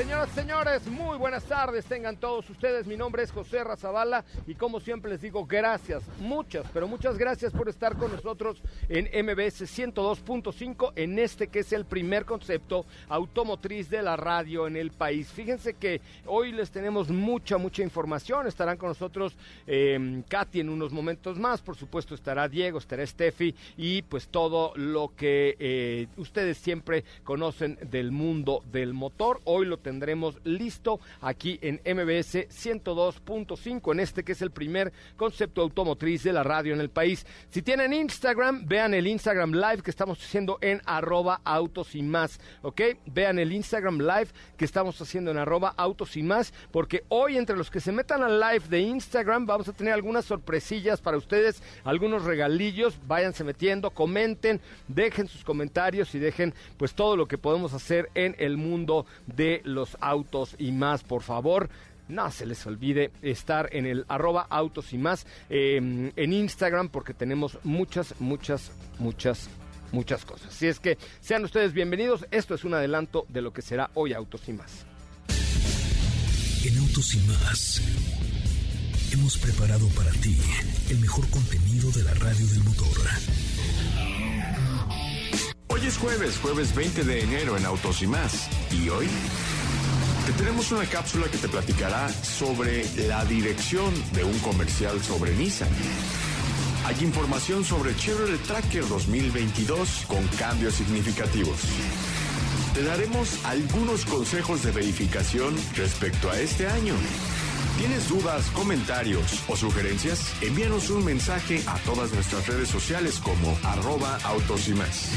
Señoras y señores, muy buenas tardes. Tengan todos ustedes. Mi nombre es José Razabala y como siempre les digo gracias, muchas, pero muchas gracias por estar con nosotros en MBS 102.5 en este que es el primer concepto automotriz de la radio en el país. Fíjense que hoy les tenemos mucha, mucha información. Estarán con nosotros eh, Katy en unos momentos más. Por supuesto estará Diego, estará Steffi y pues todo lo que eh, ustedes siempre conocen del mundo del motor. Hoy lo tendremos listo aquí en MBS 102.5, en este que es el primer concepto automotriz de la radio en el país. Si tienen Instagram, vean el Instagram Live que estamos haciendo en arroba autos y más, ¿ok? Vean el Instagram Live que estamos haciendo en arroba autos y más, porque hoy entre los que se metan al live de Instagram vamos a tener algunas sorpresillas para ustedes, algunos regalillos, váyanse metiendo, comenten, dejen sus comentarios y dejen pues todo lo que podemos hacer en el mundo de los autos y más, por favor. No se les olvide estar en el arroba autos y más eh, en Instagram porque tenemos muchas, muchas, muchas, muchas cosas. Así es que sean ustedes bienvenidos. Esto es un adelanto de lo que será hoy Autos y más. En Autos y más hemos preparado para ti el mejor contenido de la radio del motor. Hoy es jueves, jueves 20 de enero en Autos y más. ¿Y hoy? Te tenemos una cápsula que te platicará sobre la dirección de un comercial sobre Nissan. Hay información sobre Chevrolet Tracker 2022 con cambios significativos. Te daremos algunos consejos de verificación respecto a este año. ¿Tienes dudas, comentarios o sugerencias? Envíanos un mensaje a todas nuestras redes sociales como arroba autos y más.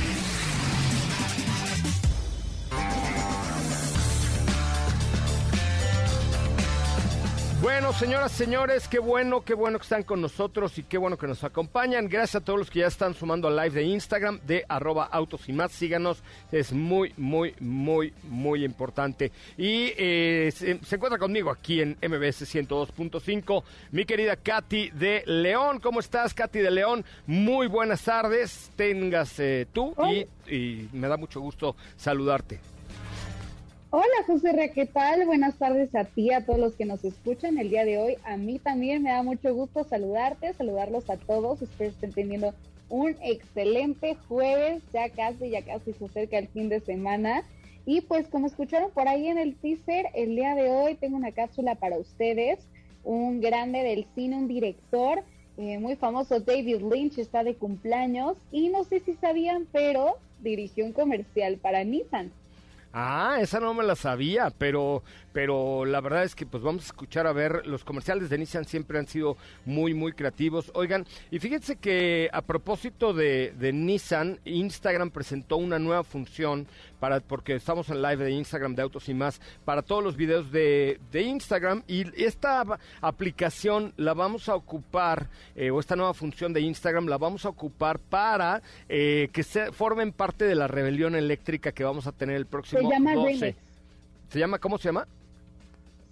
Bueno, señoras, señores, qué bueno, qué bueno que están con nosotros y qué bueno que nos acompañan. Gracias a todos los que ya están sumando al live de Instagram de arroba autos y más. Síganos, es muy, muy, muy, muy importante. Y eh, se, se, encuentra conmigo aquí en MBS 102.5 mi querida Katy de León. ¿Cómo estás, Katy de León? Muy buenas tardes, tengas eh, tú y, y me da mucho gusto saludarte. Hola José ¿qué tal? Buenas tardes a ti, a todos los que nos escuchan el día de hoy. A mí también me da mucho gusto saludarte, saludarlos a todos. Espero estén teniendo un excelente jueves, ya casi, ya casi se acerca el fin de semana. Y pues como escucharon por ahí en el teaser, el día de hoy tengo una cápsula para ustedes. Un grande del cine, un director eh, muy famoso, David Lynch, está de cumpleaños. Y no sé si sabían, pero dirigió un comercial para Nissan. Ah, esa no me la sabía, pero, pero la verdad es que pues vamos a escuchar a ver, los comerciales de Nissan siempre han sido muy, muy creativos. Oigan, y fíjense que a propósito de, de Nissan, Instagram presentó una nueva función para, porque estamos en live de Instagram de Autos y más, para todos los videos de, de Instagram y esta aplicación la vamos a ocupar, eh, o esta nueva función de Instagram la vamos a ocupar para eh, que se formen parte de la rebelión eléctrica que vamos a tener el próximo se llama 12. Remix. ¿Se llama, cómo se llama?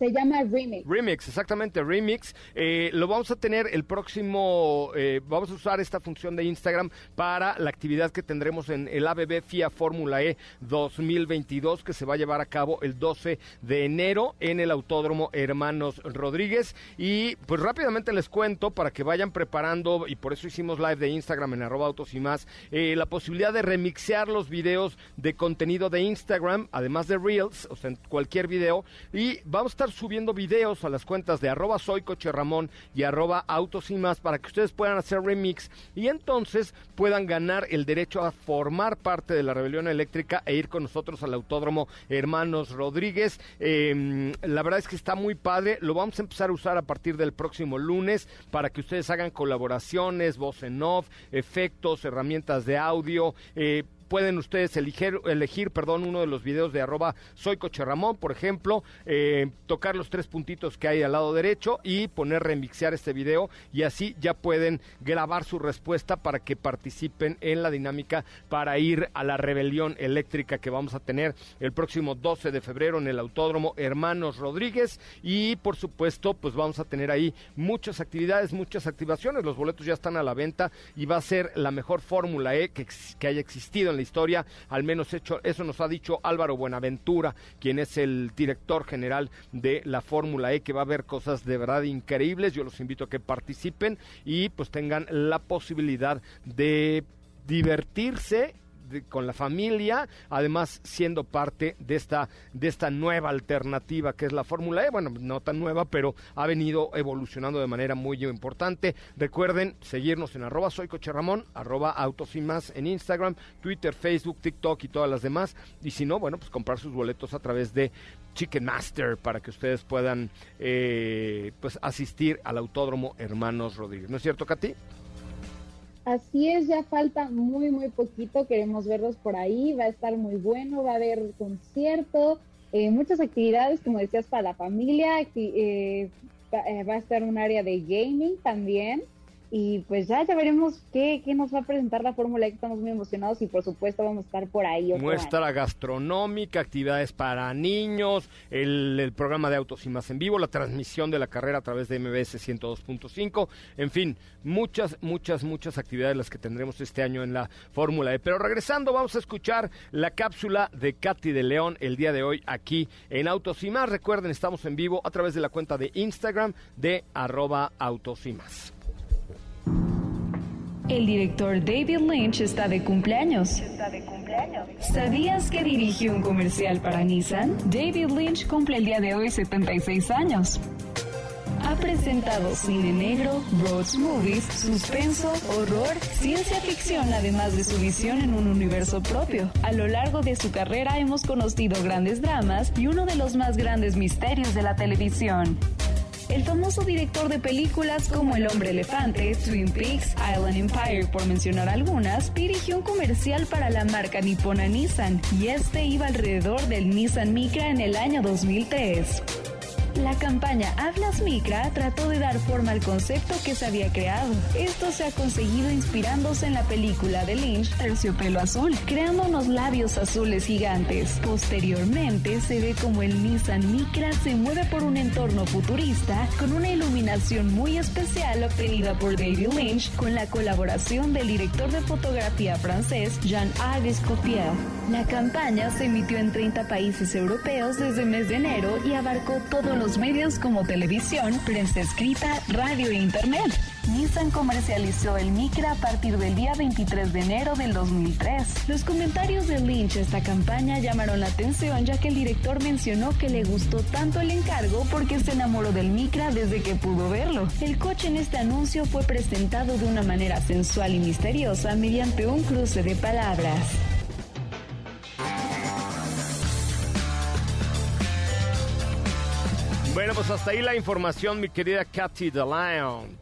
Se llama Remix. Remix, exactamente, Remix. Eh, lo vamos a tener el próximo, eh, vamos a usar esta función de Instagram para la actividad que tendremos en el ABB FIA Fórmula E 2022 que se va a llevar a cabo el 12 de enero en el Autódromo Hermanos Rodríguez. Y pues rápidamente les cuento para que vayan preparando, y por eso hicimos live de Instagram en arroba autos y más, eh, la posibilidad de remixear los videos de contenido de Instagram, además de Reels, o sea, en cualquier video. Y vamos a estar subiendo videos a las cuentas de arroba soy coche Ramón y arroba autos y más para que ustedes puedan hacer remix y entonces puedan ganar el derecho a formar parte de la rebelión eléctrica e ir con nosotros al autódromo Hermanos Rodríguez. Eh, la verdad es que está muy padre, lo vamos a empezar a usar a partir del próximo lunes para que ustedes hagan colaboraciones, voz en off, efectos, herramientas de audio. Eh, pueden ustedes elegir, elegir perdón, uno de los videos de arroba soy Coche Ramón, por ejemplo, eh, tocar los tres puntitos que hay al lado derecho y poner remixear este video y así ya pueden grabar su respuesta para que participen en la dinámica para ir a la rebelión eléctrica que vamos a tener el próximo 12 de febrero en el Autódromo Hermanos Rodríguez. Y por supuesto pues vamos a tener ahí muchas actividades, muchas activaciones, los boletos ya están a la venta y va a ser la mejor Fórmula E que, que haya existido en la historia, al menos hecho, eso nos ha dicho Álvaro Buenaventura, quien es el director general de la Fórmula E, que va a haber cosas de verdad increíbles, yo los invito a que participen y pues tengan la posibilidad de divertirse con la familia, además siendo parte de esta, de esta nueva alternativa que es la Fórmula E, bueno, no tan nueva, pero ha venido evolucionando de manera muy importante. Recuerden seguirnos en arroba soy Coche arroba autos y más en Instagram, Twitter, Facebook, TikTok y todas las demás. Y si no, bueno, pues comprar sus boletos a través de Chicken Master para que ustedes puedan eh, pues asistir al Autódromo Hermanos Rodríguez. ¿No es cierto, Katy? Así es, ya falta muy, muy poquito. Queremos verlos por ahí. Va a estar muy bueno. Va a haber concierto, eh, muchas actividades, como decías, para la familia. Eh, eh, va a estar un área de gaming también. Y pues ya, ya veremos qué, qué nos va a presentar la Fórmula E, estamos muy emocionados y por supuesto vamos a estar por ahí. Muestra gastronómica, actividades para niños, el, programa de autos y más en vivo, la transmisión de la carrera a través de MBS 102.5, en fin, muchas, muchas, muchas actividades las que tendremos este año en la Fórmula E. Pero regresando, vamos a escuchar la cápsula de Katy de León el día de hoy aquí en Autos y más. Recuerden, estamos en vivo a través de la cuenta de Instagram de arroba autos y más. El director David Lynch está de cumpleaños. ¿Sabías que dirigió un comercial para Nissan? David Lynch cumple el día de hoy 76 años. Ha presentado cine negro, road movies, suspenso, horror, ciencia ficción, además de su visión en un universo propio. A lo largo de su carrera hemos conocido grandes dramas y uno de los más grandes misterios de la televisión. El famoso director de películas como El hombre elefante, Twin Peaks, Island Empire, por mencionar algunas, dirigió un comercial para la marca nipona Nissan y este iba alrededor del Nissan Micra en el año 2003. La campaña Hablas Micra trató de dar forma al concepto que se había creado. Esto se ha conseguido inspirándose en la película de Lynch Terciopelo Azul, creando unos labios azules gigantes. Posteriormente se ve como el Nissan Micra se mueve por un entorno futurista con una iluminación muy especial obtenida por David Lynch con la colaboración del director de fotografía francés Jean-Yves Copier. La campaña se emitió en 30 países europeos desde el mes de enero y abarcó todo los medios como televisión, prensa escrita, radio e internet. Nissan comercializó el Micra a partir del día 23 de enero del 2003. Los comentarios de Lynch a esta campaña llamaron la atención ya que el director mencionó que le gustó tanto el encargo porque se enamoró del Micra desde que pudo verlo. El coche en este anuncio fue presentado de una manera sensual y misteriosa mediante un cruce de palabras. Bueno, pues hasta ahí la información, mi querida Katy the Lion.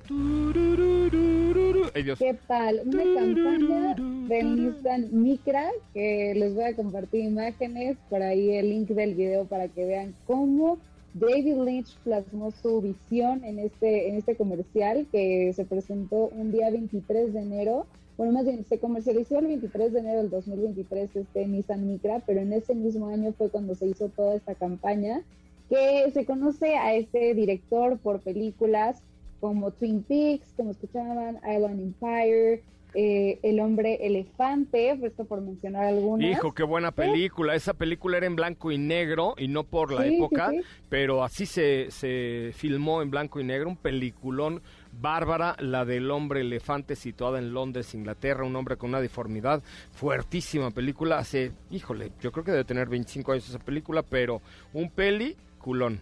¿Qué tal? Una campaña de Nissan Micra que les voy a compartir imágenes, por ahí el link del video para que vean cómo David Lynch plasmó su visión en este, en este comercial que se presentó un día 23 de enero. Bueno, más bien, se comercializó el 23 de enero del 2023 este Nissan Micra, pero en ese mismo año fue cuando se hizo toda esta campaña que se conoce a este director por películas como Twin Peaks, como escuchaban, Island Empire, eh, El hombre elefante, esto por mencionar algunas. Hijo, qué buena película. Esa película era en blanco y negro y no por la época, pero así se, se filmó en blanco y negro, un peliculón bárbara, la del hombre elefante situada en Londres, Inglaterra, un hombre con una deformidad, fuertísima película, hace, híjole, yo creo que debe tener 25 años esa película, pero un peli culón.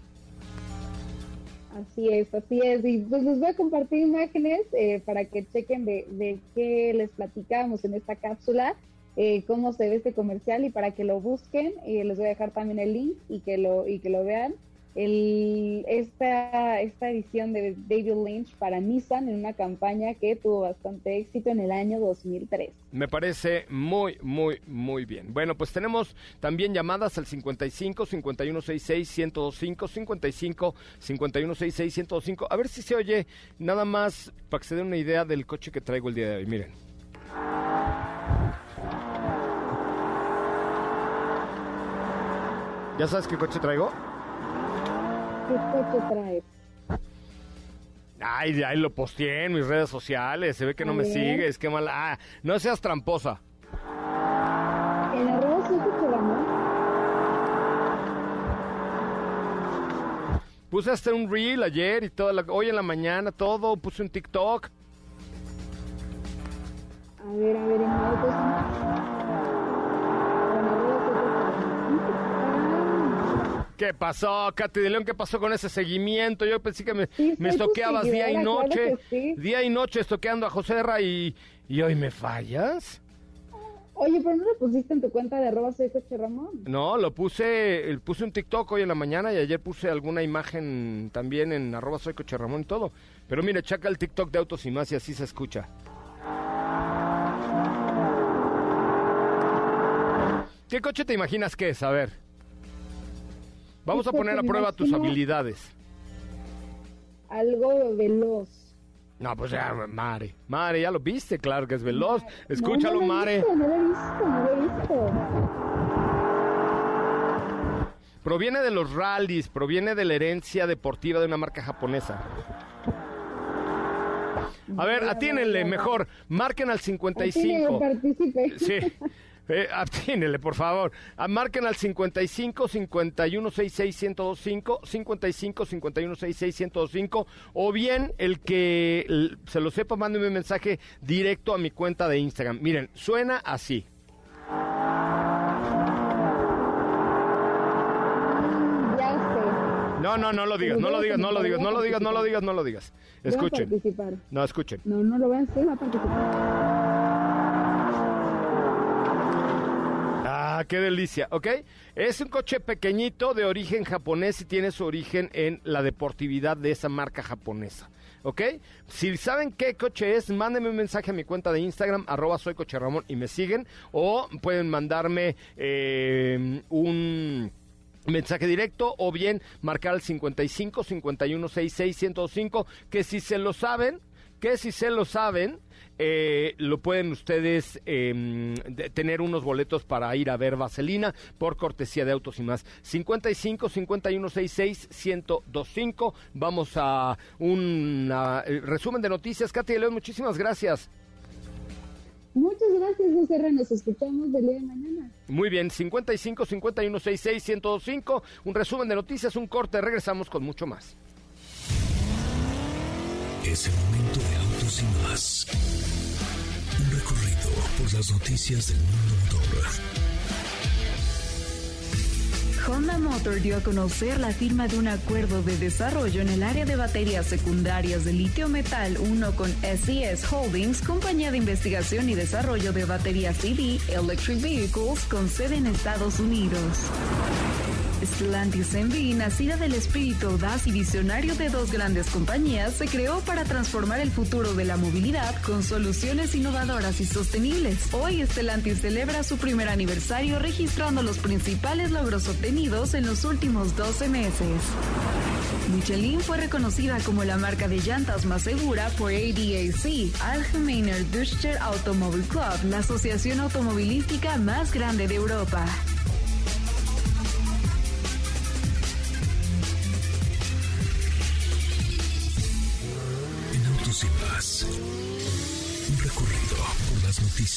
Así es, así es. Y pues les voy a compartir imágenes eh, para que chequen de, de qué les platicamos en esta cápsula, eh, cómo se ve este comercial y para que lo busquen. y les voy a dejar también el link y que lo, y que lo vean. Esta, esta edición de David Lynch para Nissan en una campaña que tuvo bastante éxito en el año 2003. Me parece muy, muy, muy bien. Bueno, pues tenemos también llamadas al 55 5166 1025 55 5166 1025. A ver si se oye nada más para que se den una idea del coche que traigo el día de hoy. Miren. ¿Ya sabes qué coche traigo? ¿Qué coche trae? Ay, ahí lo posteé en mis redes sociales. Se ve que no me sigues. Qué mala. Ah, no seas tramposa. En Coche Ramón. Puse hasta un reel ayer y toda la, hoy en la mañana, todo. Puse un TikTok. A ver, a ver, en autos. ¿Qué pasó, Katy de León? ¿Qué pasó con ese seguimiento? Yo pensé que me, Sí, me estoqueabas día y claro noche. sí. Día y noche estoqueando a José Ra y, y hoy me fallas. Oye, pero no lo pusiste en tu cuenta de arroba soy Coche Ramón. No, lo puse, puse un TikTok hoy en la mañana y ayer puse alguna imagen también en arroba soy Coche Ramón y todo. Pero mire, checa el TikTok de Autos y Más y así se escucha. ¿Qué coche te imaginas que es? A ver. Vamos a poner a prueba tus habilidades. Algo veloz. No, pues ya, Mare. Mare, ya lo viste, claro que es veloz. Escúchalo, no, no Mare. Visto, no lo he visto, no lo he visto. Proviene de los rallies, proviene de la herencia deportiva de una marca japonesa. A ver, atínenle, mejor. Marquen al Tiene 55. participe. Sí. Eh, atínenle, por favor. Ah, marquen al 55 51 66 1025, 55 51 66 1025, o bien el que se lo sepa, mándeme un mensaje directo a mi cuenta de Instagram. Miren, suena así. No, no, no lo digas, no lo digas, no lo digas, no lo digas, no lo digas, no lo digas. Escuchen. No, escuchen. No, no lo voy a hacer, a participar. Ah, qué delicia, ¿ok? Es un coche pequeñito de origen japonés y tiene su origen en la deportividad de esa marca japonesa, ¿ok? Si saben qué coche es, mándenme un mensaje a mi cuenta de Instagram, arroba soy y me siguen, o pueden mandarme eh, un mensaje directo o bien marcar al 55 51 66 105 que si se lo saben que si se lo saben eh, lo pueden ustedes eh, de- tener unos boletos para ir a ver Vaselina por cortesía de Autos y más 55 51 66 1025 vamos a un resumen de noticias Katy de León muchísimas gracias Muchas gracias, José R. Nos escuchamos del día de mañana. Muy bien, 55 51 66 1025, un resumen de noticias, un corte, regresamos con mucho más. Es el momento de Un recorrido por las noticias del mundo. Honda Motor dio a conocer la firma de un acuerdo de desarrollo en el área de baterías secundarias de litio metal 1 con SES Holdings, compañía de investigación y desarrollo de baterías EV Electric Vehicles con sede en Estados Unidos. Stellantis NV, nacida del espíritu audaz y visionario de dos grandes compañías, se creó para transformar el futuro de la movilidad con soluciones innovadoras y sostenibles. Hoy Stellantis celebra su primer aniversario registrando los principales logros obtenidos en los últimos 12 meses. Michelin fue reconocida como la marca de llantas más segura por ADAC, Allgemeiner Deutscher Automobil Club, la asociación automovilística más grande de Europa.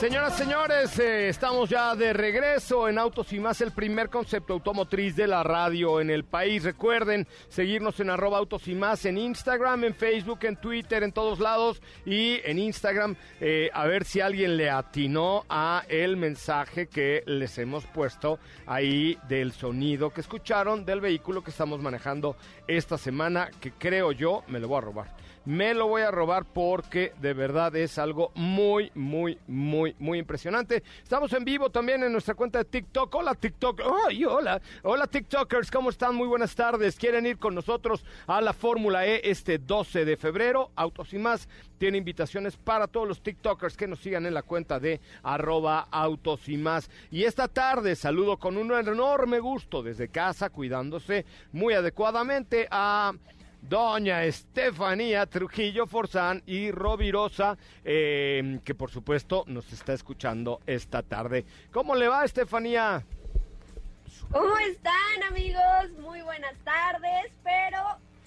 Señoras, señores, eh, estamos ya de regreso en Autos y Más, el primer concepto automotriz de la radio en el país. Recuerden seguirnos en arroba Autos y Más en Instagram, en Facebook, en Twitter, en todos lados y en Instagram eh, a ver si alguien le atinó a el mensaje que les hemos puesto ahí del sonido que escucharon del vehículo que estamos manejando esta semana, que creo yo me lo voy a robar me lo voy a robar porque de verdad es algo muy, muy, muy, muy impresionante. Estamos en vivo también en nuestra cuenta de TikTok. Hola TikTok, ¡Ay, hola, hola TikTokers, ¿cómo están? Muy buenas tardes. ¿Quieren ir con nosotros a la Fórmula E este 12 de febrero? Autos y más tiene invitaciones para todos los TikTokers que nos sigan en la cuenta de arroba autos y más. Y esta tarde saludo con un enorme gusto desde casa, cuidándose muy adecuadamente a doña Estefanía Trujillo Forzán y Rovirosa, eh, que por supuesto nos está escuchando esta tarde. ¿Cómo le va, Estefanía? ¿Cómo están, amigos? Muy buenas tardes, pero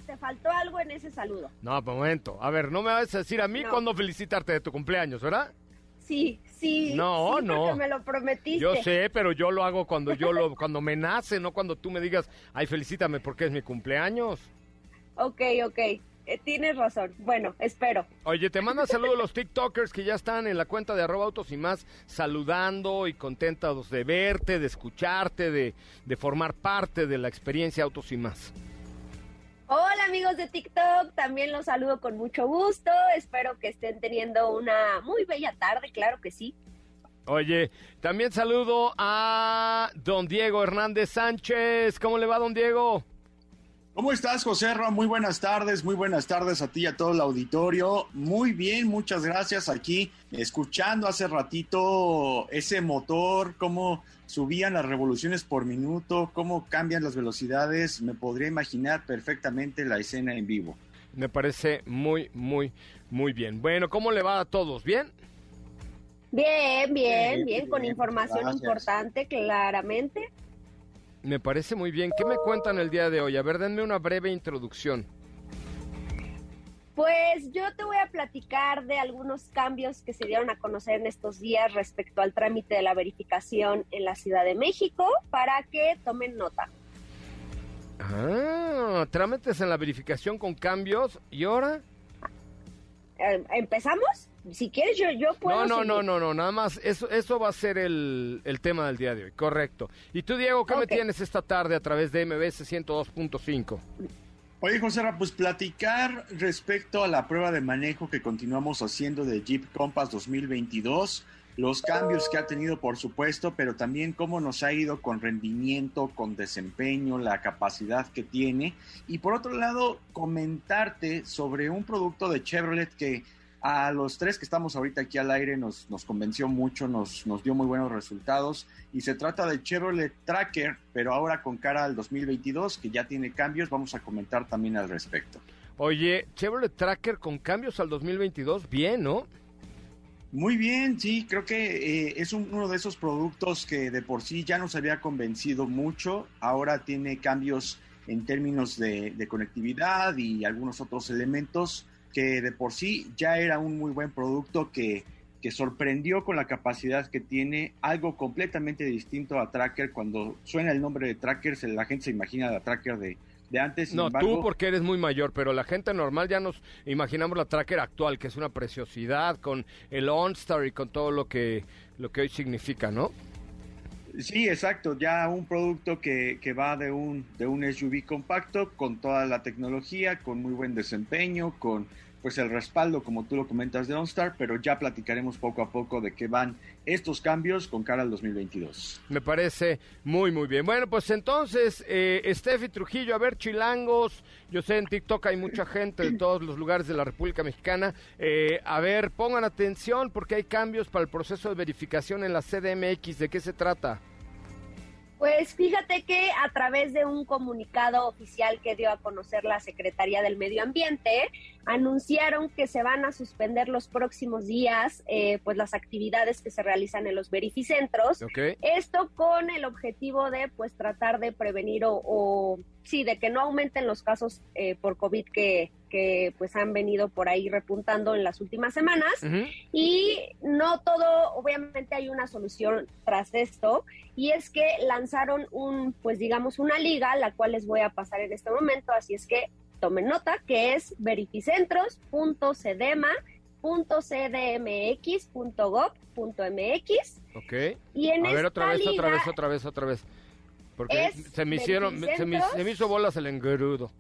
te faltó algo en ese saludo. No, momento. A ver, no me vas a decir a mí cuándo felicitarte de tu cumpleaños, ¿verdad? Sí, sí. No, sí, no. me lo prometiste. Yo sé, pero yo lo hago cuando yo lo, cuando me nace, no cuando tú me digas, ay, felicítame porque es mi cumpleaños. Ok, ok. Eh, tienes razón. Bueno, espero. Oye, te manda saludos los TikTokers que ya están en la cuenta de arroba autos y más, saludando y contentos de verte, de escucharte, de, de formar parte de la experiencia autos y más. Hola amigos de TikTok, también los saludo con mucho gusto. Espero que estén teniendo una muy bella tarde, claro que sí. Oye, también saludo a don Diego Hernández Sánchez. ¿Cómo le va, don Diego? ¿Cómo estás, José Ra? Muy buenas tardes, muy buenas tardes a ti y a todo el auditorio. Muy bien, muchas gracias aquí, escuchando hace ratito ese motor, cómo subían las revoluciones por minuto, cómo cambian las velocidades. Me podría imaginar perfectamente la escena en vivo. Me parece muy, muy, muy bien. Bueno, ¿cómo le va a todos? ¿Bien? Bien, bien, bien, con información importante, claramente. Me parece muy bien. ¿Qué me cuentan el día de hoy? A ver, denme una breve introducción. Pues yo te voy a platicar de algunos cambios que se dieron a conocer en estos días respecto al trámite de la verificación en la Ciudad de México para que tomen nota. Ah, trámites en la verificación con cambios. ¿Y ahora? Eh, ¿Empezamos? Si quieres, yo, yo puedo. No, no, no, no, no, nada más. Eso, eso va a ser el, tema del día de hoy, correcto. ¿Y tú, Diego, qué me tienes esta tarde a través de MBS 102.5? Oye, José, pues platicar respecto a la prueba de manejo que continuamos haciendo de Jeep Compass 2022, los cambios que ha tenido, por supuesto, pero también cómo nos ha ido con rendimiento, con desempeño, la capacidad que tiene. Y por otro lado, comentarte sobre un producto de Chevrolet que a los tres que estamos ahorita aquí al aire nos, nos convenció mucho, nos, nos dio muy buenos resultados y se trata del Chevrolet Tracker, pero ahora con cara al 2022 que ya tiene cambios, vamos a comentar también al respecto. Oye, Chevrolet Tracker con cambios al 2022, bien, ¿no? Muy bien, sí, creo que eh, es uno de esos productos que de por sí ya nos había convencido mucho, ahora tiene cambios en términos de, de conectividad y algunos otros elementos que de por sí ya era un muy buen producto que, que sorprendió con la capacidad que tiene, algo completamente distinto a Tracker. Cuando suena el nombre de Tracker, la gente se imagina la Tracker de, de antes. no, tú porque eres muy mayor, pero la gente normal ya nos imaginamos la Tracker actual, que es una preciosidad con el OnStar y con todo lo que, lo que hoy significa, ¿no? Sí, exacto, ya un producto que, que, va de un, de un SUV compacto con toda la tecnología, con muy buen desempeño, con pues el respaldo, como tú lo comentas, de OnStar, pero ya platicaremos poco a poco de qué van estos cambios con cara al 2022. Me parece muy, muy bien. Bueno, pues entonces, eh, Steffi Trujillo, a ver, chilangos, yo sé en TikTok hay mucha gente de todos los lugares de la República Mexicana, eh, a ver, pongan atención porque hay cambios para el proceso de verificación en la CDMX, ¿de qué se trata? Pues fíjate que a través de un comunicado oficial que dio a conocer la Secretaría del Medio Ambiente, anunciaron que se van a suspender los próximos días eh, pues las actividades que se realizan en los verificentros. Esto con el objetivo de pues tratar de prevenir o, sí, de que no aumenten los casos eh, por COVID que, que pues han venido por ahí repuntando en las últimas semanas y no todo, obviamente hay una solución tras esto y es que lanzaron un, pues digamos, una liga, la cual les voy a pasar en este momento, así es que tomen nota, que es verificentros.cdma.cdmx.gov.mx. Ok. Y en a ver, otra vez, otra vez, otra vez, otra vez. Porque se me hicieron, se me, hizo bolas el engrudo.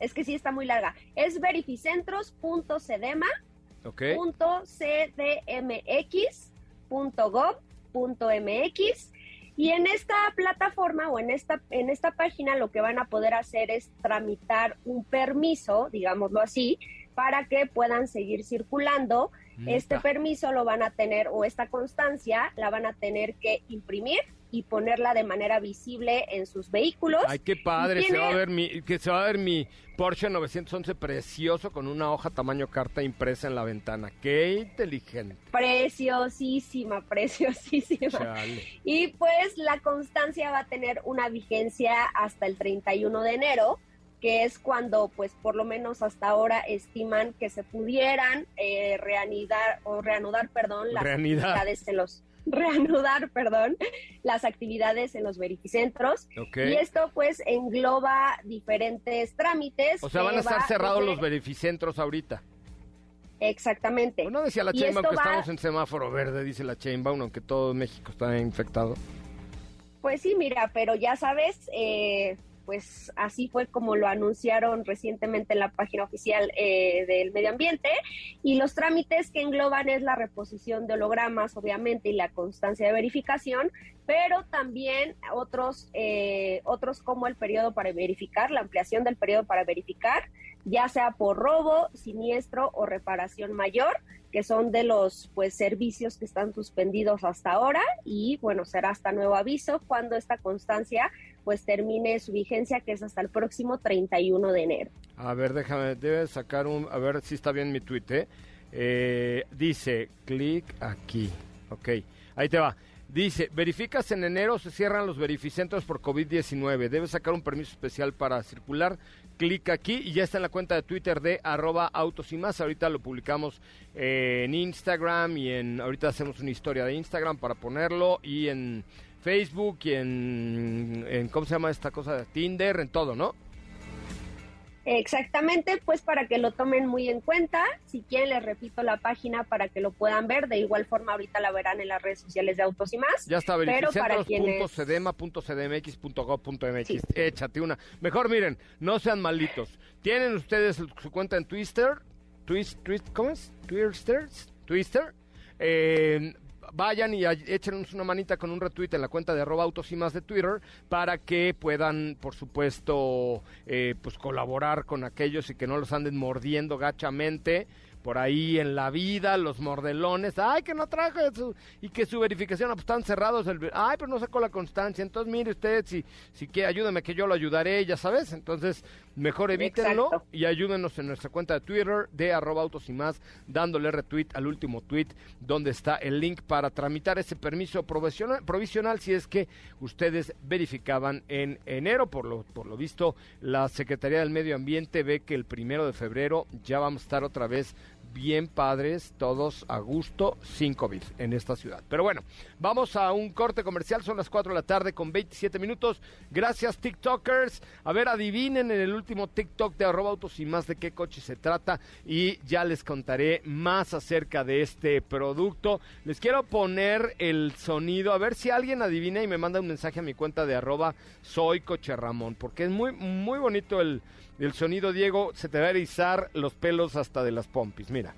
Es que sí está muy larga. Es verificentros.cdma.cdmx.gov.mx y en esta plataforma o en esta, en esta página lo que van a poder hacer es tramitar un permiso, digámoslo así, para que puedan seguir circulando. Este permiso lo van a tener o esta constancia la van a tener que imprimir y ponerla de manera visible en sus vehículos. Ay, qué padre, se va a ver mi que se va a ver mi Porsche 911 precioso con una hoja tamaño carta impresa en la ventana. Qué inteligente. Preciosísima, preciosísima. Y pues la constancia va a tener una vigencia hasta el 31 de enero que es cuando, pues, por lo menos hasta ahora estiman que se pudieran eh, reanudar o reanudar, perdón, las actividades en los reanudar, perdón, las actividades en los verificentros. Y esto pues engloba diferentes trámites. O sea, van a estar cerrados los verificentros ahorita. Exactamente. Pues no decía la Chainbaum que estamos en semáforo verde, dice la Chainbaum, aunque todo México está infectado. Pues sí, mira, pero ya sabes, eh, pues así fue como lo anunciaron recientemente en la página oficial eh, del medio ambiente. Y los trámites que engloban es la reposición de hologramas obviamente y la constancia de verificación pero también otros eh, otros como el periodo para verificar la ampliación del periodo para verificar ya sea por robo siniestro o reparación mayor que son de los pues servicios que están suspendidos hasta ahora y bueno será hasta nuevo aviso cuando esta constancia pues termine su vigencia, que es hasta el próximo 31 de enero. A ver, déjame, debe sacar un, a ver si está bien mi tweet, ¿eh? eh dice, clic aquí, ok, ahí te va. Dice, verificas en enero, se cierran los verificentros por COVID-19. Debes sacar un permiso especial para circular. Clic aquí y ya está en la cuenta de Twitter de arroba autos y más. Ahorita lo publicamos en Instagram y en, ahorita hacemos una historia de Instagram para ponerlo y en Facebook y en, ¿cómo se llama esta cosa? Tinder, en todo, ¿no? Exactamente, pues para que lo tomen muy en cuenta. Si quieren, les repito la página para que lo puedan ver. De igual forma, ahorita la verán en las redes sociales de Autos y más. Ya está, verificentros.cedema.cdmx.gov.mx. Échate una. Mejor miren, no sean malitos. ¿Tienen ustedes su cuenta en Twitter? Twist, twist, ¿Cómo es? Twister. Twister. Eh, vayan y échenos una manita con un retweet en la cuenta de arroba autos y más de Twitter para que puedan, por supuesto, eh, pues colaborar con aquellos y que no los anden mordiendo gachamente por ahí en la vida, los mordelones, ay, que no trajo y que su verificación, ah, pues están cerrados, el, ay, pero no sacó la constancia, entonces mire usted, si, si quiere, ayúdeme que yo lo ayudaré, ya sabes, entonces mejor evítenlo y ayúdenos en nuestra cuenta de Twitter de arroba autos y más, dándole retweet al último tweet donde está el link para tramitar ese permiso provisional, provisional si es que ustedes verificaban en enero, por lo, por lo visto, la Secretaría del Medio Ambiente ve que el primero de febrero ya vamos a estar otra vez bien padres, todos a gusto, sin COVID en esta ciudad. Pero bueno, vamos a un corte comercial, son las 4 de la tarde con 27 minutos. Gracias TikTokers. A ver, adivinen en el último TikTok de arroba autos y más de qué coche se trata y ya les contaré más acerca de este producto. Les quiero poner el sonido, a ver si alguien adivina y me manda un mensaje a mi cuenta de arroba soy coche Ramón, porque es muy, muy bonito el el sonido, Diego, se te va a erizar los pelos hasta de las pompis. Mira.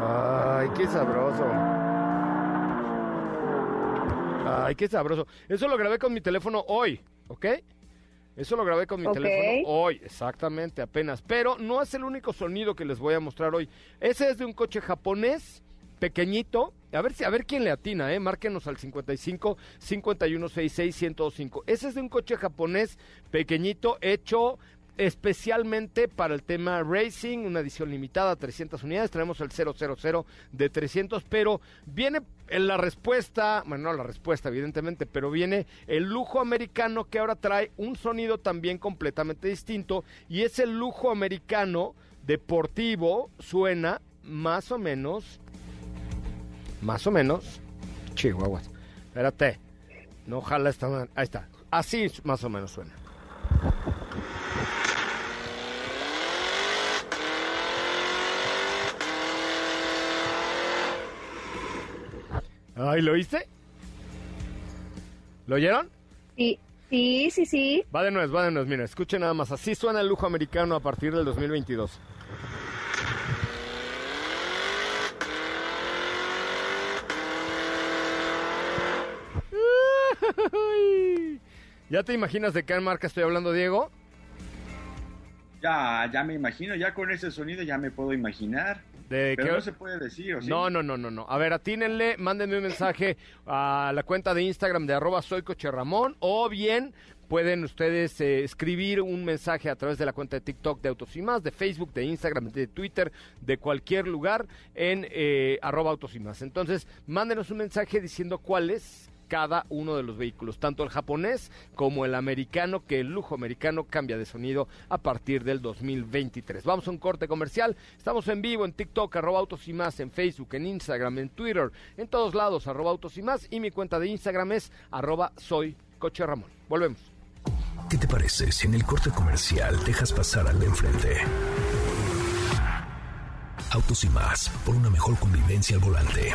Ay, qué sabroso. Ay, qué sabroso. Eso lo grabé con mi teléfono hoy, ¿ok? Eso lo grabé con mi teléfono hoy, exactamente, apenas. Pero no es el único sonido que les voy a mostrar hoy. Ese es de un coche japonés pequeñito. A ver si a ver quién le atina, eh, márquenos al 55 5166 105. Ese es de un coche japonés pequeñito hecho especialmente para el tema Racing, una edición limitada, 300 unidades, tenemos el 000 de 300, pero viene en la respuesta, bueno, no la respuesta evidentemente, pero viene el lujo americano que ahora trae un sonido también completamente distinto y ese lujo americano deportivo suena más o menos, más o menos, chihuahuas, espérate, no jala esta, ahí está, así más o menos suena. Ay, ¿lo oíste? ¿Lo oyeron? Sí, sí, sí, sí. Va de nuevo, va de nuevo. Mira, escuchen nada más. Así suena el lujo americano a partir del 2022. ¿Ya te imaginas de qué marca estoy hablando, Diego? Ya, ya me imagino, ya con ese sonido ya me puedo imaginar. De Pero que- no se puede decir, ¿o sí? No, no, no, no, no. A ver, atínenle, mándenme un mensaje a la cuenta de Instagram de arroba soy Coche Ramón o bien pueden ustedes eh, escribir un mensaje a través de la cuenta de TikTok de Autos y Más, de Facebook, de Instagram, de Twitter, de cualquier lugar en eh, arroba Autos y Más. Entonces, mándenos un mensaje diciendo cuál es cada uno de los vehículos, tanto el japonés como el americano, que el lujo americano cambia de sonido a partir del 2023. Vamos a un corte comercial, estamos en vivo en TikTok, arroba autos y más, en Facebook, en Instagram, en Twitter, en todos lados, arroba autos y más, y mi cuenta de Instagram es arroba soy coche Ramón. Volvemos. ¿Qué te parece si en el corte comercial dejas pasar al de enfrente? Autos y más, por una mejor convivencia al volante.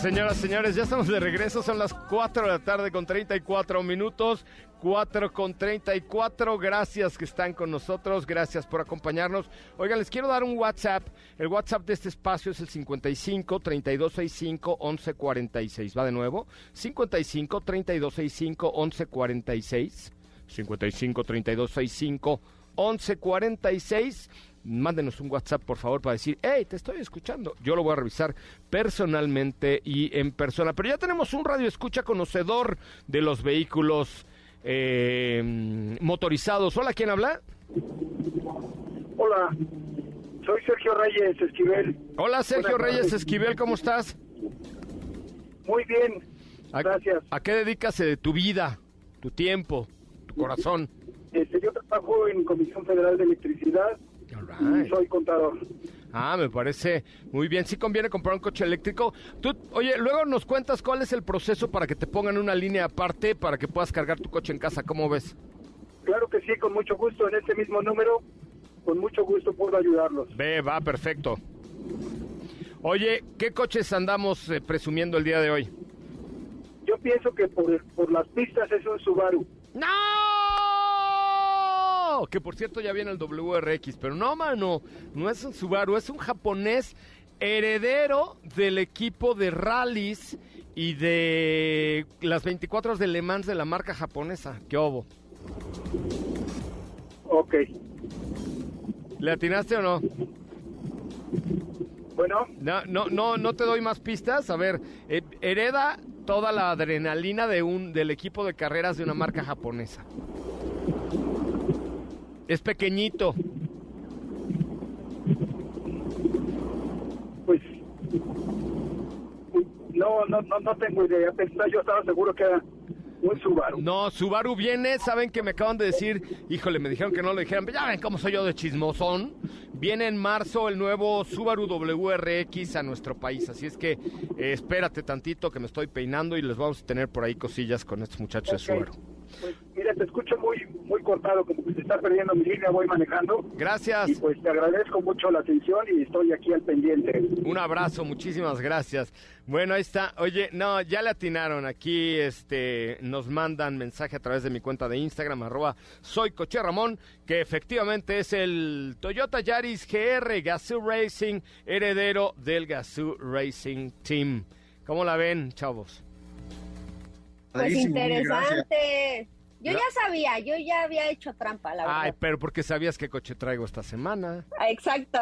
Señoras, señores, ya estamos de regreso. Son las 4 de la tarde con 34 minutos. 4 con 34. Gracias que están con nosotros. Gracias por acompañarnos. Oigan, les quiero dar un WhatsApp. El WhatsApp de este espacio es el 55 3265 1146. Va de nuevo. 55 3265 1146. 55 3265 1146. Mándenos un WhatsApp, por favor, para decir, hey, te estoy escuchando. Yo lo voy a revisar personalmente y en persona. Pero ya tenemos un radio escucha conocedor de los vehículos eh, motorizados. Hola, ¿quién habla? Hola, soy Sergio Reyes Esquivel. Hola, Sergio Buenas Reyes tardes. Esquivel, ¿cómo estás? Muy bien, ¿A, gracias. ¿A qué dedicas eh, tu vida, tu tiempo, tu corazón? Este, yo trabajo en Comisión Federal de Electricidad y soy contador. Ah, me parece muy bien. Sí conviene comprar un coche eléctrico. Tú, oye, luego nos cuentas cuál es el proceso para que te pongan una línea aparte para que puedas cargar tu coche en casa. ¿Cómo ves? Claro que sí, con mucho gusto, en este mismo número, con mucho gusto puedo ayudarlos. Ve, va, perfecto. Oye, ¿qué coches andamos eh, presumiendo el día de hoy? Yo pienso que por, por las pistas es un Subaru. ¡No! Que por cierto ya viene el WRX, pero no, mano, no es un Subaru, es un japonés heredero del equipo de rallies y de las 24 horas de Le Mans de la marca japonesa. ¿Qué obo? Ok, ¿Le atinaste o no? bueno, No, no, no, no te doy más pistas. A ver, eh, hereda toda la adrenalina de un del equipo de carreras de una marca japonesa. Es pequeñito. pues no, no, no, no tengo idea. Yo estaba seguro que era un Subaru. No, Subaru viene, saben que me acaban de decir, híjole, me dijeron que no lo dijeran, pero ya ven cómo soy yo de chismosón. Viene en marzo el nuevo Subaru WRX a nuestro país, así es que eh, espérate tantito que me estoy peinando y les vamos a tener por ahí cosillas con estos muchachos de Subaru. Pues mira, te escucho muy muy cortado, como que se está perdiendo mi línea, voy manejando. Gracias. Y pues te agradezco mucho la atención y estoy aquí al pendiente. Un abrazo, muchísimas gracias. Bueno, ahí está. Oye, no, ya le atinaron. Aquí este, nos mandan mensaje a través de mi cuenta de Instagram, arroba soy Coche Ramón, que efectivamente es el Toyota Yaris GR Gazoo Racing, heredero del Gazoo Racing Team. ¿Cómo la ven, chavos? Pues interesante. Yo ya sabía, yo ya había hecho trampa, la verdad. Ay, pero porque sabías qué coche traigo esta semana. Ah, Exacto.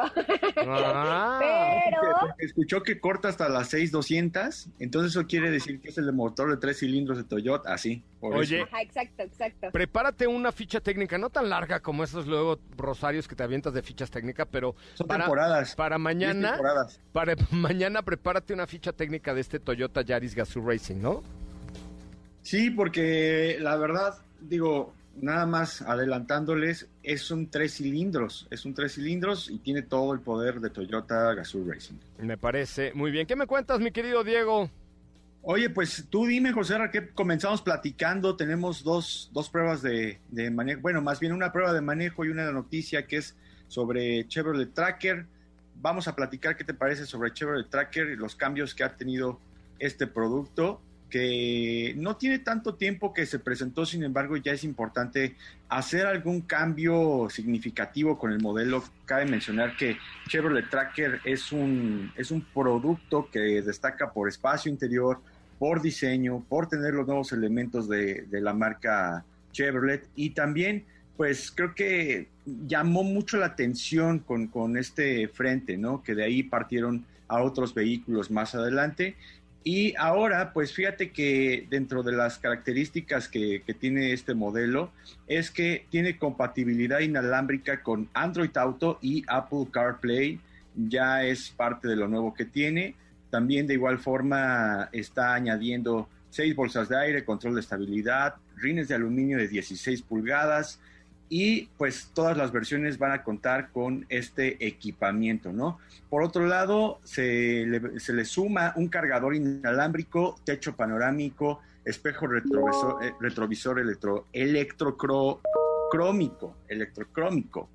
Ah. Pero Porque Escuchó que corta hasta las 6200, entonces eso quiere decir que es el motor de tres cilindros de Toyota, así. por Oye, eso. Ajá, exacto, exacto. Prepárate una ficha técnica, no tan larga como esos luego rosarios que te avientas de fichas técnicas, pero Son para, temporadas. para mañana, temporadas. para mañana prepárate una ficha técnica de este Toyota Yaris Gazoo Racing, ¿no? Sí, porque la verdad, digo, nada más adelantándoles, es un tres cilindros, es un tres cilindros y tiene todo el poder de Toyota Gazoo Racing. Me parece muy bien. ¿Qué me cuentas, mi querido Diego? Oye, pues tú dime, José, que comenzamos platicando, tenemos dos, dos pruebas de, de manejo, bueno, más bien una prueba de manejo y una noticia que es sobre Chevrolet Tracker. Vamos a platicar qué te parece sobre Chevrolet Tracker y los cambios que ha tenido este producto, que no tiene tanto tiempo que se presentó, sin embargo, ya es importante hacer algún cambio significativo con el modelo. Cabe mencionar que Chevrolet Tracker es un, es un producto que destaca por espacio interior, por diseño, por tener los nuevos elementos de, de la marca Chevrolet y también, pues creo que llamó mucho la atención con, con este frente, ¿no? Que de ahí partieron a otros vehículos más adelante. Y ahora, pues fíjate que dentro de las características que, que, tiene este modelo es que tiene compatibilidad inalámbrica con Android Auto y Apple CarPlay. Ya es parte de lo nuevo que tiene. También de igual forma está añadiendo seis bolsas de aire, control de estabilidad, rines de aluminio de 16 pulgadas y pues todas las versiones van a contar con este equipamiento, ¿no? Por otro lado, se le, se le suma un cargador inalámbrico, techo panorámico, espejo retrovisor, eh, retrovisor electro, electrocrómico, electrocrómico,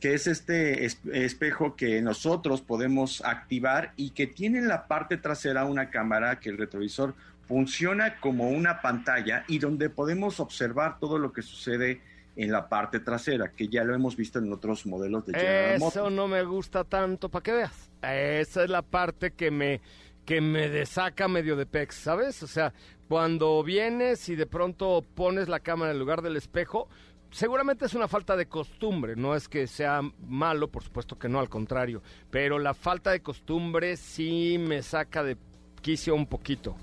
que es este es, espejo que nosotros podemos activar y que tiene en la parte trasera una cámara que el retrovisor funciona como una pantalla y donde podemos observar todo lo que sucede en la parte trasera, que ya lo hemos visto en otros modelos de General Eso Motors. no me gusta tanto, para que veas. Esa es la parte que me que me desaca medio de pex, ¿sabes? O sea, cuando vienes y de pronto pones la cámara en lugar del espejo, seguramente es una falta de costumbre, no es que sea malo, por supuesto que no, al contrario, pero la falta de costumbre sí me saca de quicio un poquito.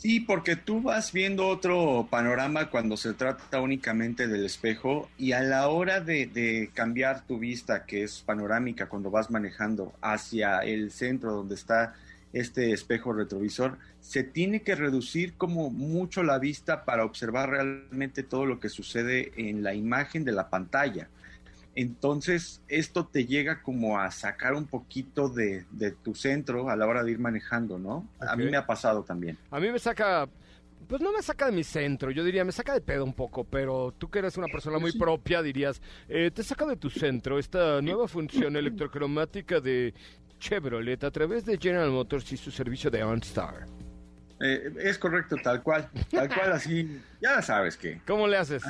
Sí, porque tú vas viendo otro panorama cuando se trata únicamente del espejo y a la hora de, de, cambiar tu vista, que es panorámica cuando vas manejando hacia el centro donde está este espejo retrovisor, se tiene que reducir como mucho la vista para observar realmente todo lo que sucede en la imagen de la pantalla. Entonces, esto te llega como a sacar un poquito de, de tu centro a la hora de ir manejando, ¿no? Okay. A mí me ha pasado también. A mí me saca, pues no me saca de mi centro, yo diría, me saca de pedo un poco, pero tú que eres una persona muy propia, dirías, eh, te saca de tu centro esta nueva función electrocromática de Chevrolet a través de General Motors y su servicio de OnStar. Eh, es correcto, tal cual, tal cual así, ya sabes que. ¿Cómo le haces?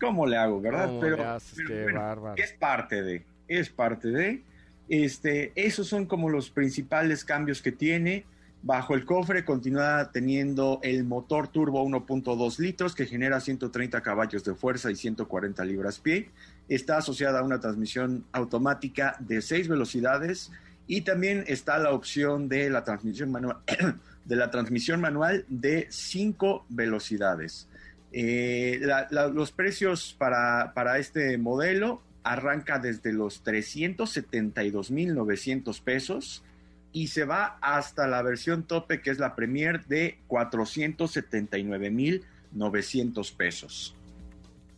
¿Cómo le hago, verdad? ¿Cómo pero, Qué bueno, es parte de, es parte de. Este, esos son como los principales cambios que tiene. Bajo el cofre continúa teniendo el motor turbo 1.2 litros que genera 130 caballos de fuerza y 140 libras-pie. Está asociada a una transmisión automática de 6 velocidades y también está la opción de la transmisión manual, de la transmisión manual de 5 velocidades. Eh, la, la, los precios para, para, este modelo arranca desde los 372.900 pesos y se va hasta la versión tope que es la Premier de 479.900 pesos.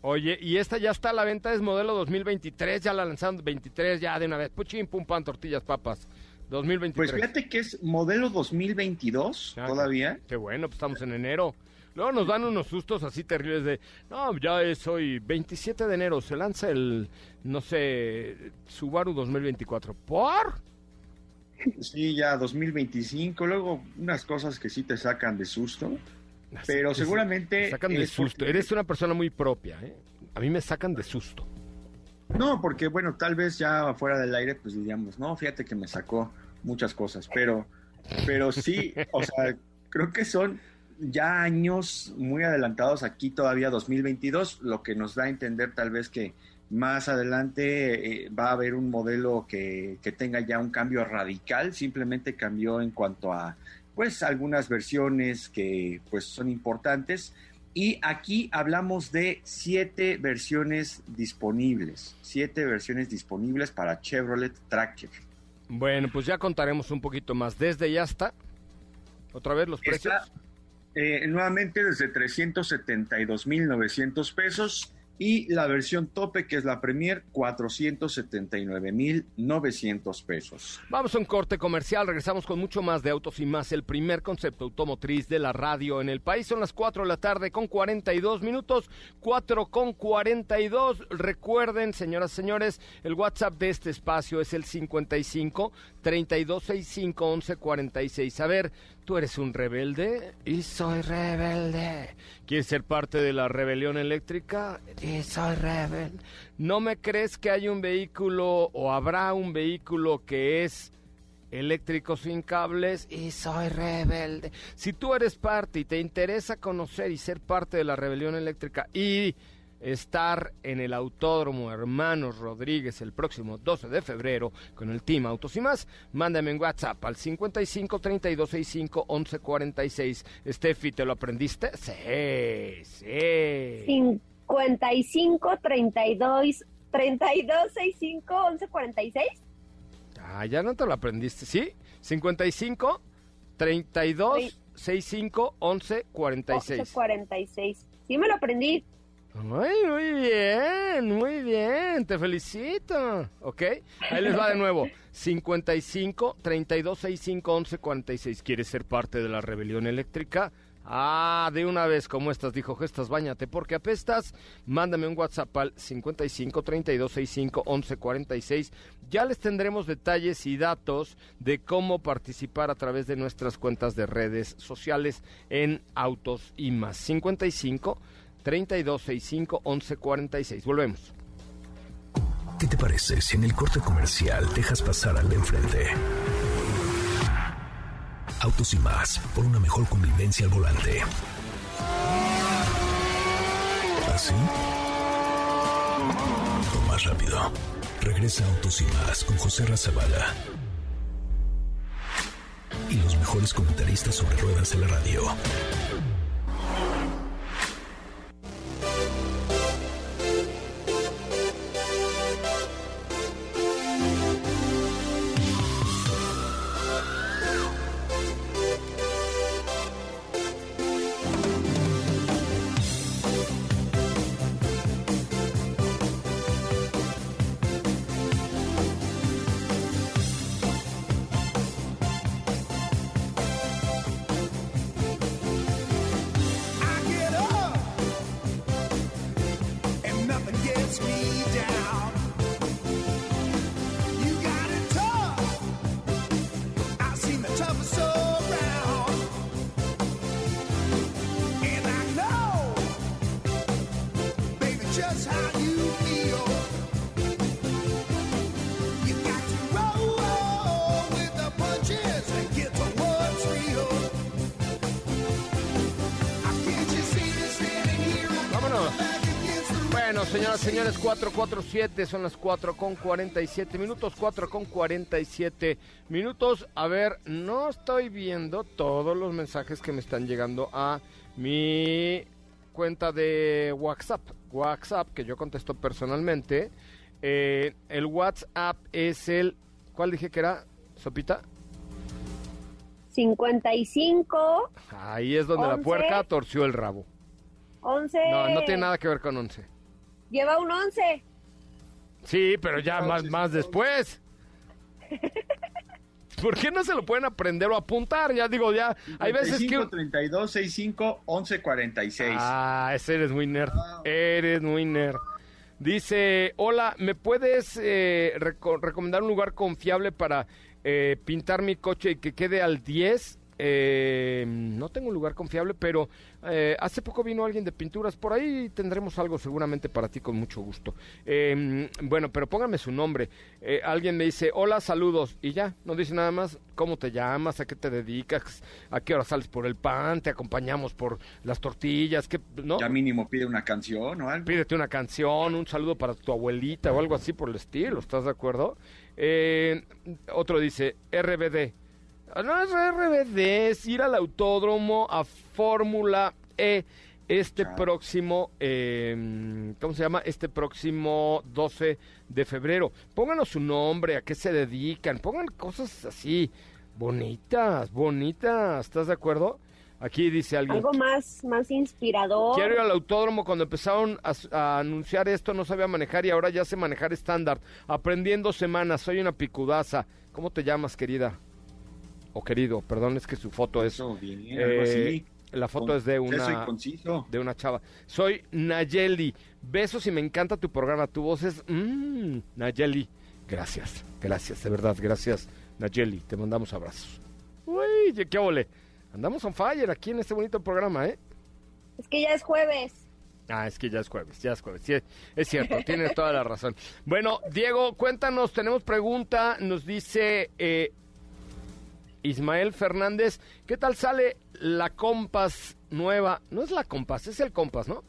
Oye, y esta ya está a la venta, es modelo 2023, ya la lanzaron 23 ya de una vez. Puchín, pum, pan, tortillas, papas. 2023. Pues fíjate que es modelo 2022 Ah, todavía. Qué bueno, pues estamos en enero. Luego nos dan unos sustos así terribles de, no, ya es hoy 27 de enero, se lanza el, no sé, Subaru 2024. ¿Por? Sí, ya 2025. Luego unas cosas que sí te sacan de susto. Pero Así seguramente se Sacan de susto. porque- Eres una persona muy propia, ¿eh? A mí me sacan de susto. No, porque bueno, tal vez ya fuera del aire, pues diríamos, no, fíjate que me sacó muchas cosas, pero, pero sí, o sea, creo que son ya años muy adelantados aquí todavía 2022, lo que nos da a entender tal vez que más adelante eh, va a haber un modelo que, que tenga ya un cambio radical, simplemente cambió en cuanto a pues algunas versiones que pues son importantes, y aquí hablamos de siete versiones disponibles, siete versiones disponibles para Chevrolet Tracker. Bueno, pues ya contaremos un poquito más. Desde ya está. Otra vez los precios. Está eh, nuevamente desde 372.900 pesos y la versión tope que es la Premier 479.900 pesos. Vamos a un corte comercial, regresamos con mucho más de Autos y Más, el primer concepto automotriz de la radio en el país. Son las 4 de la tarde con 42 minutos, 4 con 42. Recuerden, señoras y señores, el WhatsApp de este espacio es el 55 3265 1146. A ver, ¿tú eres un rebelde? Y soy rebelde. ¿Quieres ser parte de la rebelión eléctrica? Y soy rebelde. ¿No me crees que hay un vehículo o habrá un vehículo que es eléctrico sin cables? Y soy rebelde. Si tú eres parte y te interesa conocer y ser parte de la rebelión eléctrica y estar en el Autódromo Hermanos Rodríguez el próximo 12 de febrero con el Team Autos y más, mándame en WhatsApp al 55 32 65 11 46. Steffi, ¿te lo aprendiste? Sí, sí. 55 32 32 65 11 46. Ah, ya no te lo aprendiste, ¿sí? 55 32 Sí. 65 11 46. 11 46. Sí me lo aprendí. Ay, muy bien, muy bien, te felicito. ¿Ok? Ahí les va de nuevo. 55 32 65 11 46. ¿Quieres ser parte de la rebelión eléctrica? Ah, de una vez, como estas, dijo Gestas, bañate porque apestas. Mándame un WhatsApp al 55 32 65 11 46. Ya les tendremos detalles y datos de cómo participar a través de nuestras cuentas de redes sociales en Autos y más. 55 3265 1146. Volvemos. ¿Qué te parece si en el corte comercial dejas pasar al de enfrente? Autos y más, por una mejor convivencia al volante. ¿Así? O más rápido. Regresa Autos y más con José Razabala. Y los mejores comentaristas sobre ruedas de la radio. Señoras señores, 447, son las 4 con 47 minutos, 4 con 47 minutos. A ver, no estoy viendo todos los mensajes que me están llegando a mi cuenta de WhatsApp. WhatsApp, que yo contesto personalmente. Eh, el WhatsApp es el... ¿Cuál dije que era? ¿Sopita? 55, Ahí es donde la Once. puerca torció el rabo. 11. No, no tiene nada que ver con 11. Lleva un 11. Sí, pero ya más, más después. ¿Por qué no se lo pueden aprender o apuntar? Ya digo, ya hay veces que... 55, 32, 65, 11, 46. Ah, ese eres muy nerd. Eres muy nerd. Dice, hola, ¿me puedes eh, reco- recomendar un lugar confiable para eh, pintar mi coche y que quede al 10? Eh, no tengo un lugar confiable, pero eh, hace poco vino alguien de pinturas. Por ahí tendremos algo seguramente para ti con mucho gusto. Eh, bueno, pero póngame su nombre. Eh, alguien me dice, hola, saludos. Y ya, no dice nada más. ¿Cómo te llamas? ¿A qué te dedicas? ¿A qué hora sales por el pan? ¿Te acompañamos por las tortillas? ¿Qué, no? Ya mínimo pide una canción o algo. Pídete una canción, un saludo para tu abuelita o algo así por el estilo, ¿estás de acuerdo? Otro dice, RBD. No es RBD, es ir al autódromo a Fórmula E este Ah. próximo, eh, ¿cómo se llama? Este próximo 12 de febrero. Pónganos su nombre, a qué se dedican, pongan cosas así, bonitas, bonitas, ¿estás de acuerdo? Aquí dice alguien. Algo más, más inspirador. Quiero ir al autódromo cuando empezaron a, a anunciar esto, no sabía manejar y ahora ya sé manejar estándar. Aprendí en dos semanas, soy una picudaza. ¿Cómo te llamas, querida? O querido, perdón, es que su foto es... Bien, algo eh, así. la foto Con- es de una, conciso. de una chava. Soy Nayeli. Besos y me encanta tu programa. Tu voz es... Mmm, Nayeli. Gracias, gracias, de verdad, gracias, Nayeli. Te mandamos abrazos. Uy, qué ole. Andamos on fire aquí en este bonito programa, ¿eh? Es que ya es jueves. Ah, es que ya es jueves, ya es jueves. Sí, es cierto, tienes toda la razón. Bueno, Diego, cuéntanos, tenemos pregunta, nos dice eh, Ismael Fernández, ¿qué tal sale la Compass nueva? No es la Compass, es el Compass, ¿no?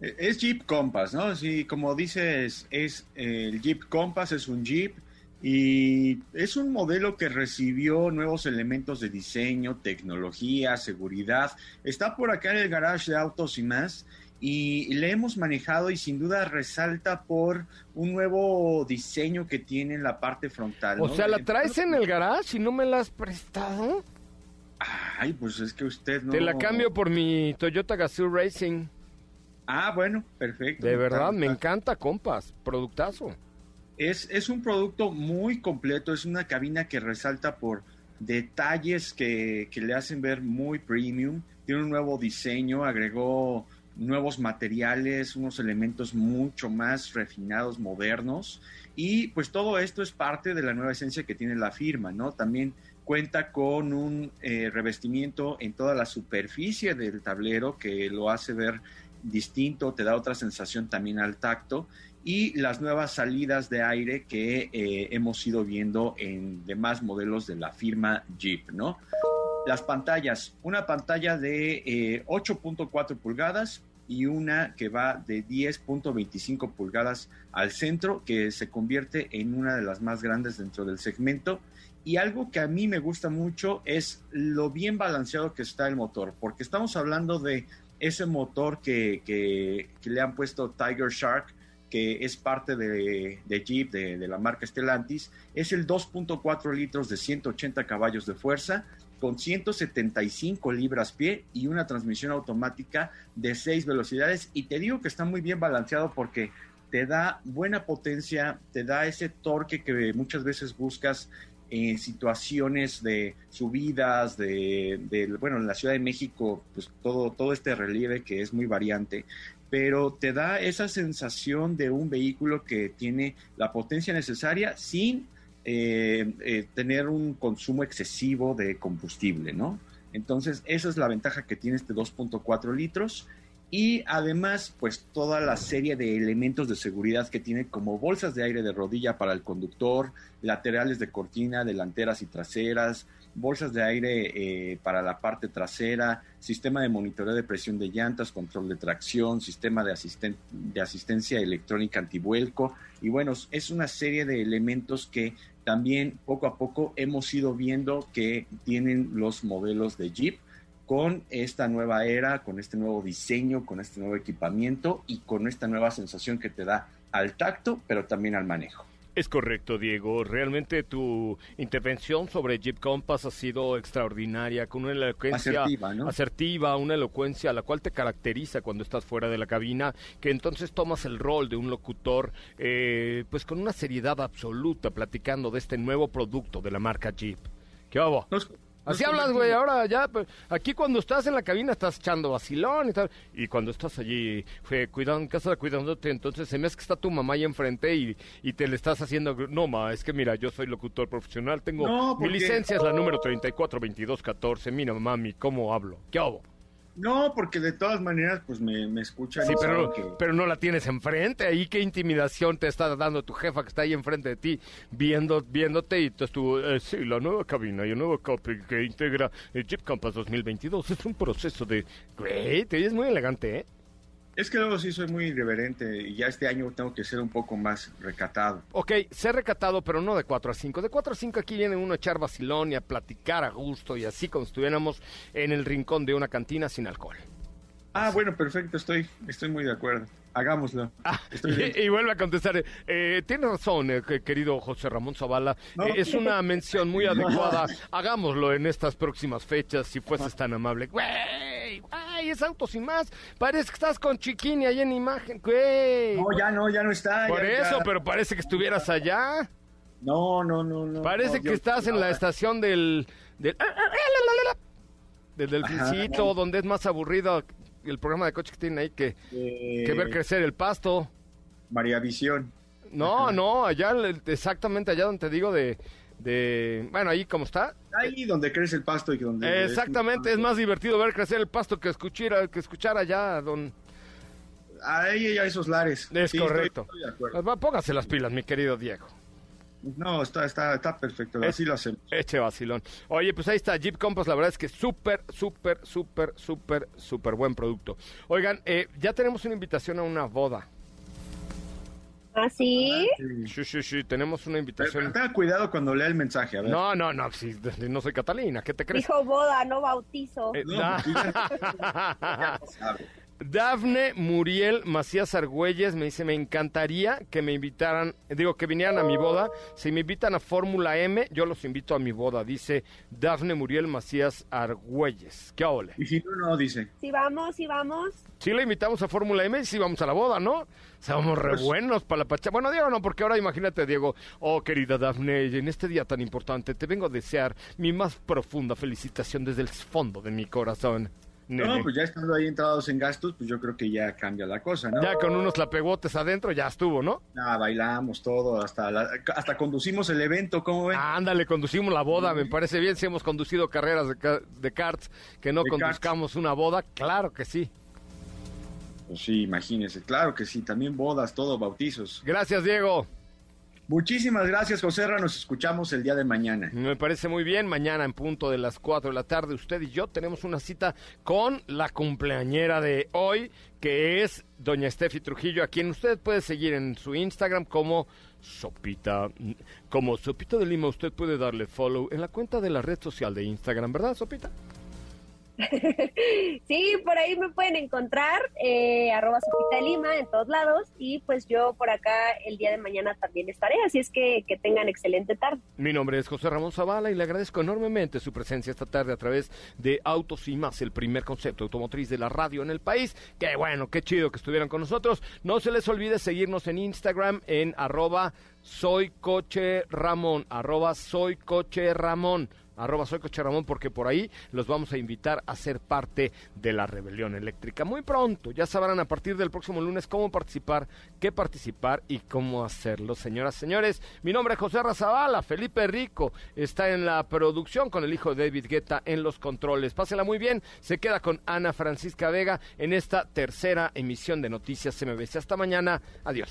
Eh, Es Jeep Compass, ¿no? Sí, como dices, es eh, el Jeep Compass, es un Jeep y es un modelo que recibió nuevos elementos de diseño, tecnología, seguridad. Está por acá en el garage de autos y más y le hemos manejado y sin duda resalta por un nuevo diseño que tiene en la parte frontal. O ¿no? sea, la Eh, traes en el garage y no me la has prestado. Ay, pues es que usted no... Te la cambio por mi Toyota Gazoo Racing. Ah, bueno, perfecto. De verdad, me encanta Compass, productazo. Es, es un producto muy completo, es una cabina que resalta por detalles que, que le hacen ver muy premium, tiene un nuevo diseño, agregó nuevos materiales, unos elementos mucho más refinados, modernos, y pues todo esto es parte de la nueva esencia que tiene la firma, ¿no? También cuenta con un eh, revestimiento en toda la superficie del tablero que lo hace ver distinto, te da otra sensación también al tacto y las nuevas salidas de aire que eh, hemos ido viendo en demás modelos de la firma Jeep, ¿no? Las pantallas, una pantalla de eh, 8.4 pulgadas y una que va de 10.25 pulgadas al centro, que se convierte en una de las más grandes dentro del segmento. Y algo que a mí me gusta mucho es lo bien balanceado que está el motor, porque estamos hablando de ese motor que, que- le han puesto Tiger Shark, que es parte de, de Jeep, de, de la marca Stellantis, es el 2.4 litros de 180 caballos de fuerza, con 175 libras pie y una transmisión automática de 6 velocidades. Y te digo que está muy bien balanceado porque te da buena potencia, te da ese torque que muchas veces buscas en situaciones de subidas, de, de, bueno, en la Ciudad de México, pues todo, todo este relieve que es muy variante, pero te da esa sensación de un vehículo que tiene la potencia necesaria sin eh, eh, tener un consumo excesivo de combustible, ¿no? Entonces, esa es la ventaja que tiene este 2.4 litros. Y además, pues toda la serie de elementos de seguridad que tiene como bolsas de aire de rodilla para el conductor, laterales de cortina, delanteras y traseras, bolsas de aire eh, para la parte trasera, sistema de monitoreo de presión de llantas, control de tracción, sistema de, asisten de asistencia electrónica antivuelco. Y bueno, es una serie de elementos que también poco a poco hemos ido viendo que tienen los modelos de Jeep con esta nueva era, con este nuevo diseño, con este nuevo equipamiento y con esta nueva sensación que te da al tacto, pero también al manejo. Es correcto, Diego. Realmente tu intervención sobre Jeep Compass ha sido extraordinaria, con una elocuencia Asertiva, ¿no? asertiva, una elocuencia a la cual te caracteriza cuando estás fuera de la cabina, que entonces tomas el rol de un locutor, eh, pues con una seriedad absoluta, platicando de este nuevo producto de la marca Jeep. ¿Qué hago? Nos- Así hablas, güey, ahora ya, pues, aquí cuando estás en la cabina estás echando vacilón y tal, y cuando estás allí, fue, cuidando, en casa cuidándote, entonces se me hace que está tu mamá ahí enfrente y, y te le estás haciendo, no, ma, es que mira, yo soy locutor profesional, tengo, No, mi licencia es la número 342214, mira, mami, ¿cómo hablo? ¿Qué hago? No, porque de todas maneras, pues me, me escuchan. Sí, pero, que- pero no la tienes enfrente. Ahí qué intimidación te está dando tu jefa que está ahí enfrente de ti, viendo, viéndote y entonces tú, eh, sí, la nueva cabina y el nuevo copy que integra el Jeep Compass 2022 es un proceso de... Güey, te es muy elegante, ¿eh? Es que luego sí soy muy irreverente y ya este año tengo que ser un poco más recatado. Ok, ser recatado, pero no de 4 a 5. De 4 a 5 aquí viene uno a echar vacilón y a platicar a gusto y así como estuviéramos en el rincón de una cantina sin alcohol. Ah, bueno, perfecto, estoy, estoy muy de acuerdo. Hagámoslo. Ah, y, y vuelve a contestar. Eh, Tienes razón, eh, que- querido José Ramón Zavala. No. Eh, es una mención muy adecuada. Hagámoslo en estas próximas fechas, si fueses tan amable. Güey, güey, es auto sin más. Parece que estás con Chiquini ahí en imagen, güey. No, ya no, ya no está. Por ya- eso, ya- pero parece que estuvieras allá. No, no, no, no. Parece no, que yo- estás en la estación del... del del delfincito, no. donde es más aburrido el programa de coche que tienen ahí que, Eh, que ver crecer el pasto. María Visión. No, no, allá, exactamente allá donde te digo de, de, bueno, ahí como está. Ahí donde crece el pasto y donde... Exactamente, es más divertido ver crecer el pasto que escuchar, que escuchar allá, don... Ahí hay esos lares. Es Sí, estoy- correcto. estoy de acuerdo. Póngase las pilas, mi querido Diego. No, está, está, está perfecto. Así lo hacemos. Eche vacilón. Oye, pues ahí está, Jeep Compass, la verdad es que súper, súper, súper, súper, súper buen producto. Oigan, eh, ya tenemos una invitación a una boda. ¿Ah, sí? Sí, sí, sí, tenemos una Pero, invitación. tenga cuidado cuando lea el mensaje, a ver. No, no, no, sí, no soy Catalina, ¿qué te crees? Dijo boda, no bautizo. Eh, No, no. Dafne Muriel Macías Argüelles me dice, me encantaría que me invitaran, digo, que vinieran a mi boda. Si me invitan a Fórmula M, yo los invito a mi boda, dice Dafne Muriel Macías Argüelles. ¿Qué ole? Y si no, no, dice. Sí vamos, sí vamos. Sí le invitamos a Fórmula M y sí vamos a la boda, ¿no? Somos re Pues- buenos para la pacha. Bueno, Diego no, porque ahora imagínate, Diego. Oh, querida Dafne, en este día tan importante te vengo a desear mi más profunda felicitación desde el fondo de mi corazón. No, pues ya estando ahí entrados en gastos, pues yo creo que ya cambia la cosa, ¿no? Ya con unos lapegotes adentro ya estuvo, ¿no? Ah, bailamos todo, hasta, la- hasta conducimos el evento, ¿cómo ven? Ándale, conducimos la boda, me parece bien. Si hemos conducido carreras de, de karts, que no De karts. conduzcamos una boda, claro que sí. Pues sí, imagínense, claro que sí, también bodas, todo, bautizos. Gracias, Diego. Muchísimas gracias, José Ra, nos escuchamos el día de mañana. Me parece muy bien. Mañana en punto de las 4 de la tarde, usted y yo tenemos una cita con la cumpleañera de hoy, que es doña Steffi Trujillo, a quien usted puede seguir en su Instagram como Sopita. Como Sopita de Lima, usted puede darle follow en la cuenta de la red social de Instagram, ¿verdad, Sopita? Sí, por ahí me pueden encontrar, eh, arroba Sopita de Lima en todos lados. Y pues yo por acá el día de mañana también estaré, así es que que tengan excelente tarde. Mi nombre es José Ramón Zavala y le agradezco enormemente su presencia esta tarde a través de Autos y Más, el primer concepto automotriz de la radio en el país. Qué bueno, qué chido que estuvieran con nosotros. No se les olvide seguirnos en Instagram en arroba soy coche Ramón, arroba soy coche Ramón. Arroba soy porque por ahí los vamos a invitar a ser parte de la rebelión eléctrica. Muy pronto, ya sabrán a partir del próximo lunes cómo participar, qué participar y cómo hacerlo. Señoras, señores, mi nombre es José Razabala, Felipe Rico está en la producción con el hijo de David Guetta en los controles. Pásenla muy bien, se queda con Ana Francisca Vega en esta tercera emisión de Noticias MBC. Hasta mañana, adiós.